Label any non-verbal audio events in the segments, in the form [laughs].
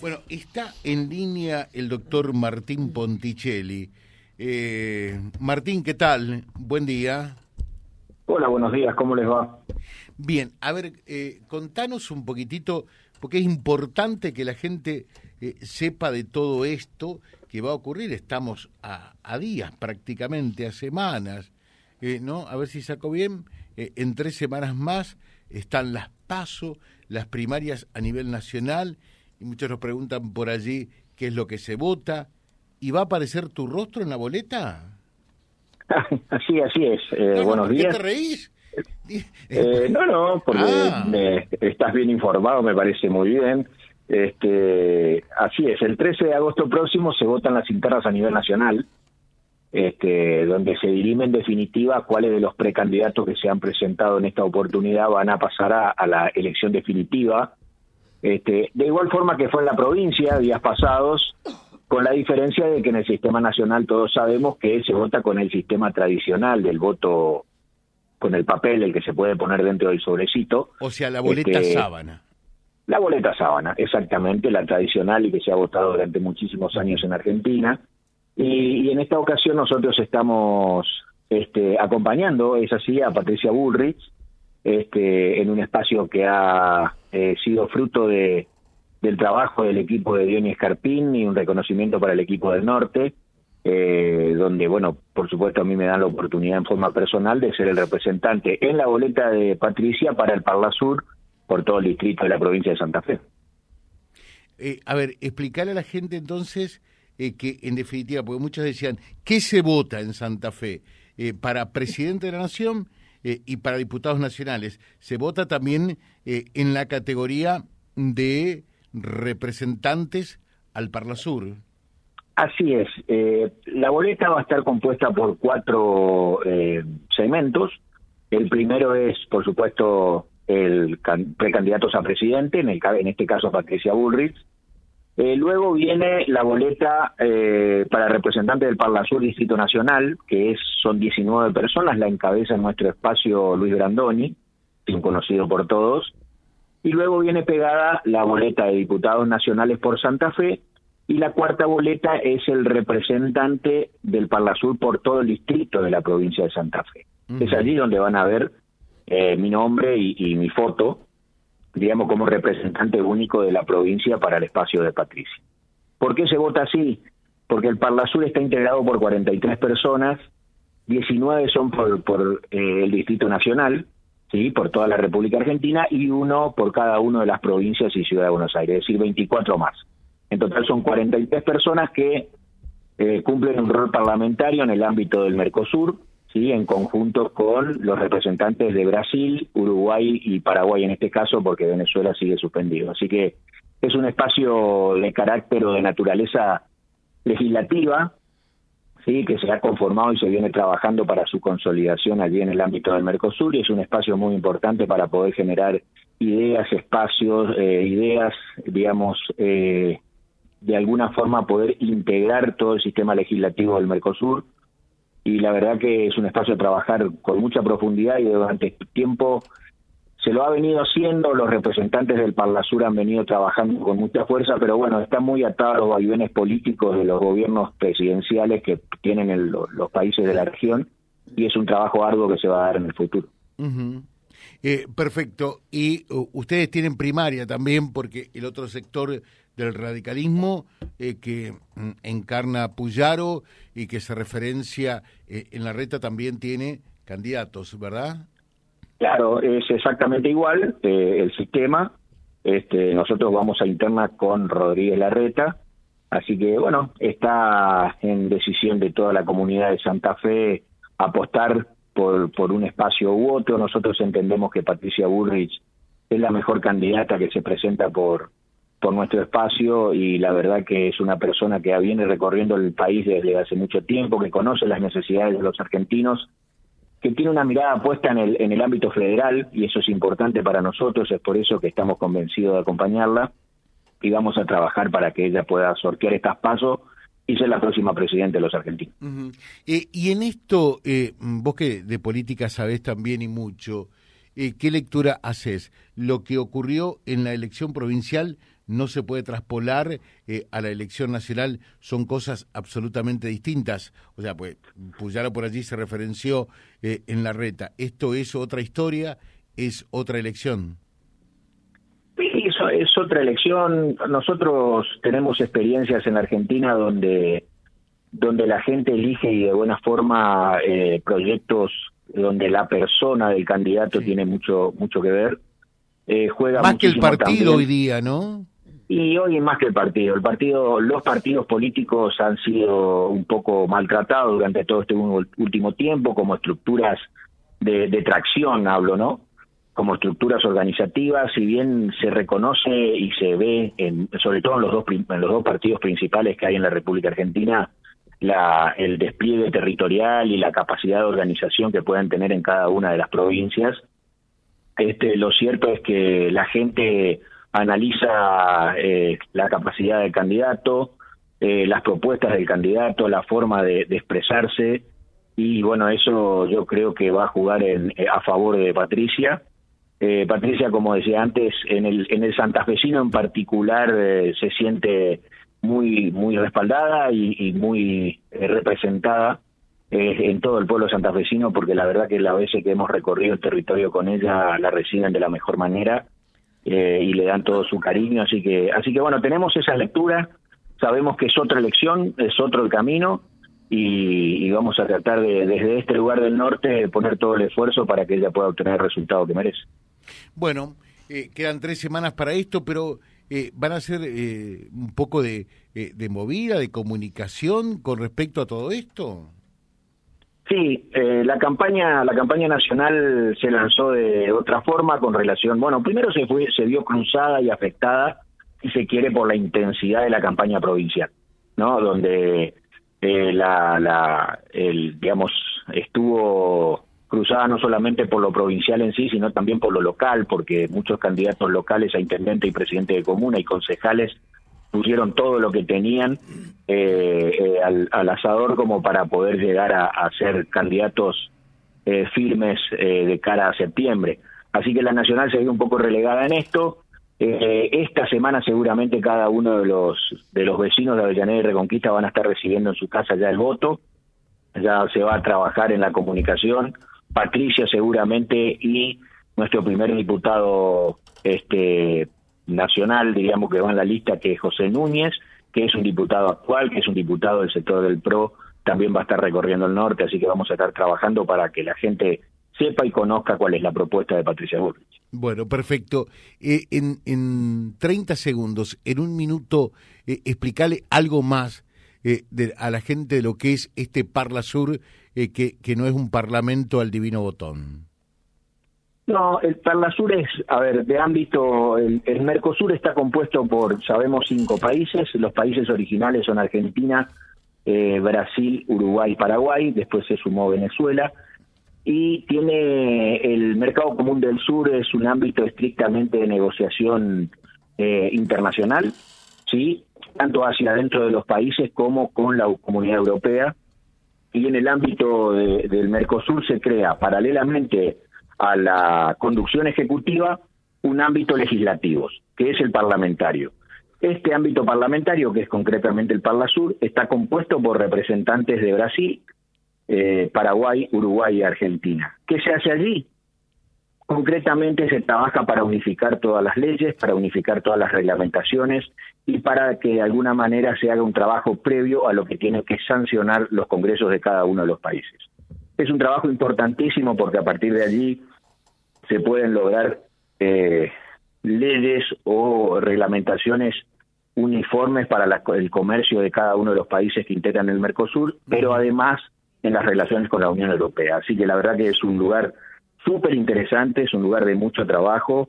Bueno, está en línea el doctor Martín Ponticelli. Eh, Martín, ¿qué tal? Buen día. Hola, buenos días, ¿cómo les va? Bien, a ver, eh, contanos un poquitito, porque es importante que la gente eh, sepa de todo esto que va a ocurrir. Estamos a, a días prácticamente, a semanas, eh, ¿no? A ver si saco bien. En tres semanas más están las PASO, las primarias a nivel nacional y muchos nos preguntan por allí qué es lo que se vota. ¿Y va a aparecer tu rostro en la boleta? [laughs] así, así es. Eh, No, no, buenos ¿por qué días. te reís? [laughs] Eh, no, no, porque Ah. eh, estás bien informado, me parece muy bien. Este, así es, el 13 de agosto próximo se votan las internas a nivel nacional, este, donde se dirime en definitiva cuáles de los precandidatos que se han presentado en esta oportunidad van a pasar a, a la elección definitiva. Este, de igual forma que fue en la provincia días pasados, con la diferencia de que en el sistema nacional todos sabemos que se vota con el sistema tradicional del voto con el papel, el que se puede poner dentro del sobrecito. O sea, la boleta Este, sábana. La boleta sábana, exactamente, la tradicional y que se ha votado durante muchísimos años en Argentina. Y, y en esta ocasión nosotros estamos este, acompañando, es así, a Patricia Bullrich, este, en un espacio que ha eh, sido fruto de, del trabajo del equipo de Diony Escarpín y un reconocimiento para el equipo del norte, eh, donde, bueno, por supuesto a mí me dan la oportunidad en forma personal de ser el representante en la boleta de Patricia para el Parla Sur por todo el distrito de la provincia de Santa Fe. Eh, a ver, explicarle a la gente entonces eh, que, en definitiva, porque muchos decían, ¿qué se vota en Santa Fe? Para presidente de la Nación eh, y para diputados nacionales. Se vota también eh, en la categoría de representantes al Parlasur. Así es. Eh, la boleta va a estar compuesta por cuatro eh, segmentos. El primero es, por supuesto, el can- precandidatos a presidente, en, el, en este caso Patricia Bullrich. Eh, luego viene la boleta eh, para representante del Parlasur Distrito Nacional, que es son 19 personas, la encabeza en nuestro espacio Luis Brandoni, bien conocido por todos. Y luego viene pegada la boleta de diputados nacionales por Santa Fe, y la cuarta boleta es el representante del Parlasur por todo el distrito de la provincia de Santa Fe. Es allí donde van a ver eh, mi nombre y, y mi foto, digamos, como representante único de la provincia para el espacio de Patricia. ¿Por qué se vota así? Porque el Parlasur está integrado por 43 personas, 19 son por, por eh, el Distrito Nacional, sí, por toda la República Argentina, y uno por cada una de las provincias y Ciudad de Buenos Aires, es decir, 24 más. En total son 43 personas que eh, cumplen un rol parlamentario en el ámbito del Mercosur, sí, en conjunto con los representantes de Brasil, Uruguay y Paraguay en este caso, porque Venezuela sigue suspendido. Así que es un espacio de carácter o de naturaleza legislativa, sí, que se ha conformado y se viene trabajando para su consolidación allí en el ámbito del Mercosur y es un espacio muy importante para poder generar ideas, espacios, eh, ideas, digamos, eh, de alguna forma poder integrar todo el sistema legislativo del Mercosur y la verdad que es un espacio de trabajar con mucha profundidad y durante tiempo se lo ha venido haciendo, los representantes del Parlasur han venido trabajando con mucha fuerza, pero bueno, está muy atado a vaivenes políticos de los gobiernos presidenciales que tienen el- los países de la región y es un trabajo arduo que se va a dar en el futuro. Eh, perfecto. Y uh, ustedes tienen primaria también, porque el otro sector del radicalismo eh, que mm, encarna Puyaro y que se referencia eh, en la reta también tiene candidatos, ¿verdad? Claro, es exactamente igual eh, el sistema. Este, nosotros vamos a interna con Rodríguez Larreta, así que bueno, está en decisión de toda la comunidad de Santa Fe apostar por, por un espacio u otro. Nosotros entendemos que Patricia Bullrich es la mejor candidata que se presenta por, por nuestro espacio y la verdad que es una persona que viene recorriendo el país desde hace mucho tiempo, que conoce las necesidades de los argentinos que tiene una mirada puesta en el, en el ámbito federal y eso es importante para nosotros, es por eso que estamos convencidos de acompañarla y vamos a trabajar para que ella pueda sortear estas pasos y ser la próxima presidenta de los argentinos. Eh, y en esto, eh, vos que de política sabés también y mucho, eh, ¿qué lectura haces? ¿Lo que ocurrió en la elección provincial no se puede traspolar eh, a la elección nacional, son cosas absolutamente distintas. O sea, pues Puyaro por allí se referenció en la reta. Esto es otra historia, es otra elección. Sí, eso es otra elección. Nosotros tenemos experiencias en Argentina donde donde la gente elige y de buena forma eh, proyectos donde la persona del candidato tiene mucho mucho que ver. Eh, juega más que el partido hoy día, ¿no? Y hoy más que el partido. El partido, los partidos políticos han sido un poco maltratados durante todo este último tiempo como estructuras de, de tracción, hablo, ¿no? Como estructuras organizativas, si bien se reconoce y se ve, en, sobre todo en los dos en los dos partidos principales que hay en la República Argentina, la, el despliegue territorial y la capacidad de organización que puedan tener en cada una de las provincias. Este, lo cierto es que la gente analiza eh, la capacidad del candidato, eh, las propuestas del candidato, la forma de, expresarse y bueno, eso yo creo que va a jugar en, eh, a favor de Patricia. Patricia, como decía antes, en el, en el santafesino en particular se siente muy muy respaldada y, muy eh, representada eh, en todo el pueblo santafesino porque la verdad que la veces que hemos recorrido el territorio con ella la reciben de la mejor manera eh, y le dan todo su cariño. Así que así que bueno tenemos esa lectura sabemos que es otra elección es otro el camino y, vamos a tratar de desde este lugar del norte poner todo el esfuerzo para que ella pueda obtener el resultado que merece bueno quedan tres semanas para esto pero eh, van a ser eh, un poco de, eh, movida, de comunicación con respecto a todo esto. Sí, la campaña la campaña nacional se lanzó de otra forma con relación, bueno, primero se fue se vio cruzada y afectada si se quiere por la intensidad de la campaña provincial, ¿no? Donde la la el digamos estuvo cruzada no solamente por lo provincial en sí, sino también por lo local, porque muchos candidatos locales a intendente y presidente de comuna y concejales pusieron todo lo que tenían eh, eh, al, asador como para poder llegar a, ser candidatos eh, firmes de cara a septiembre. Así que la Nacional se ve un poco relegada en esto. esta semana seguramente cada uno de los de los vecinos de Avellaneda y Reconquista van a estar recibiendo en su casa ya el voto. Ya se va a trabajar en la comunicación Patricia seguramente y nuestro primer diputado este nacional, diríamos que va en la lista, que es José Núñez, que es un diputado actual, que es un diputado del sector del PRO, también va a estar recorriendo el norte, así que vamos a estar trabajando para que la gente sepa y conozca cuál es la propuesta de Patricia Burrich. Bueno, perfecto. Eh, en, en 30 segundos, en un minuto, eh, explicarle algo más eh, a la gente de lo que es este Parla Sur, eh, que, no es un parlamento al divino botón. No, el Parla Sur es, a ver, de ámbito, el, Mercosur está compuesto por, sabemos, cinco países. Los países originales son Argentina, eh, Brasil, Uruguay, Paraguay, después se sumó Venezuela. Y tiene el Mercado Común del Sur, es un ámbito estrictamente de negociación internacional, ¿sí? tanto hacia dentro de los países como con la Comunidad Europea. Y en el ámbito del Mercosur se crea, paralelamente a la conducción ejecutiva, un ámbito legislativo, que es el parlamentario. Este ámbito parlamentario, que es concretamente el Parlasur, está compuesto por representantes de Brasil, eh, Paraguay, Uruguay y Argentina. ¿Qué se hace allí? Concretamente se trabaja para unificar todas las leyes, para unificar todas las reglamentaciones y para que de alguna manera se haga un trabajo previo a lo que tienen que sancionar los congresos de cada uno de los países. Es un trabajo importantísimo porque a partir de allí se pueden lograr eh, leyes o reglamentaciones uniformes para el comercio de cada uno de los países que integran el Mercosur, pero además en las relaciones con la Unión Europea. Así que la verdad que es un lugar súper interesante, es un lugar de mucho trabajo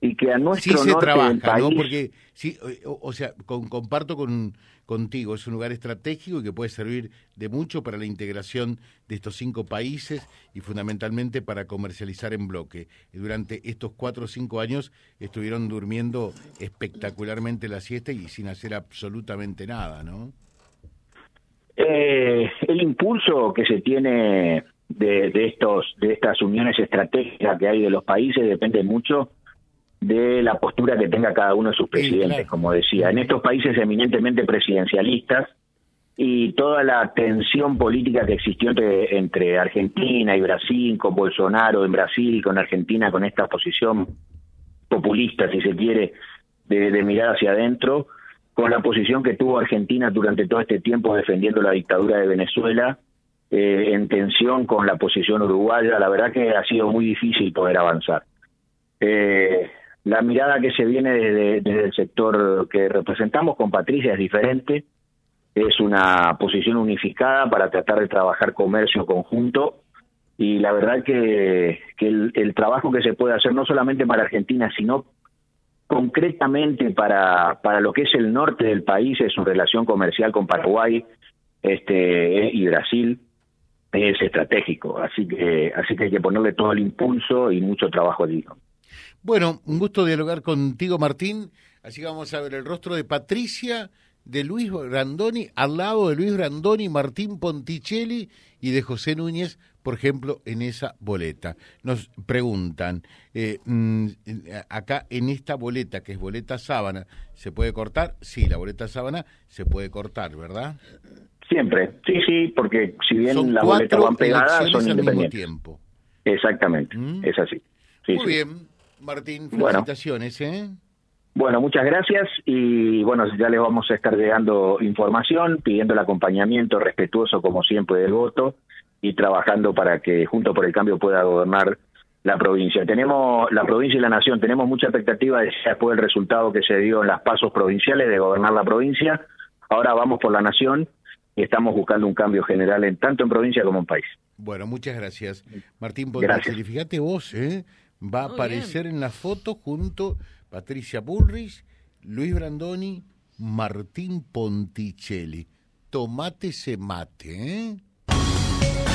y que a nuestro sí se norte trabaja, del país... ¿no? Porque, sí, o, sea, comparto con, contigo, es un lugar estratégico y que puede servir de mucho para la integración de estos cinco países y fundamentalmente para comercializar en bloque. Durante estos cuatro o cinco años estuvieron durmiendo espectacularmente la siesta y sin hacer absolutamente nada, ¿no? Eh, el impulso que se tiene de, de, estos de estas uniones estratégicas que hay de los países depende mucho de la postura que tenga cada uno de sus presidentes, como decía. En estos países eminentemente presidencialistas y toda la tensión política que existió entre, entre Argentina y Brasil, con Bolsonaro en Brasil, con Argentina con esta posición populista, si se quiere, de, de mirar hacia adentro, con la posición que tuvo Argentina durante todo este tiempo defendiendo la dictadura de Venezuela, eh, en tensión con la posición uruguaya, la verdad que ha sido muy difícil poder avanzar. Eh, la mirada que se viene desde, el sector que representamos con Patricia es diferente, es una posición unificada para tratar de trabajar comercio conjunto y la verdad que, el, trabajo que se puede hacer no solamente para Argentina, sino concretamente para, para lo que es el norte del país, es su relación comercial con Paraguay este, y Brasil, es estratégico. Así que, así que hay que ponerle todo el impulso y mucho trabajo allí. Bueno, un gusto dialogar contigo, Martín. Así que vamos a ver el rostro de Patricia, de Luis Brandoni, al lado de Luis Brandoni, Martín Ponticelli y de José Núñez, por ejemplo, en esa boleta. Nos preguntan, eh, mm, acá en esta boleta, que es boleta sábana, ¿se puede cortar? Sí, la boleta sábana se puede cortar, ¿verdad? Siempre, sí, sí, porque si bien las boletas van pegadas, son independientes. tiempo. Exactamente, ¿Mm? es así. Muy bien, Martín, felicitaciones. ¿eh? Bueno, muchas gracias y bueno, ya les vamos a estar llegando información, pidiendo el acompañamiento respetuoso como siempre del voto y trabajando para que Junto por el Cambio pueda gobernar la provincia. Tenemos la provincia y la nación, tenemos mucha expectativa de después del resultado que se dio en las pasos provinciales de gobernar la provincia. Ahora vamos por la nación y estamos buscando un cambio general en tanto en provincia como en país. Bueno, muchas gracias. Martín Y fíjate vos, ¿eh? va a aparecer en la foto junto Patricia Bullrich, Luis Brandoni, Martín Ponticelli. Tomate se mate, ¿eh?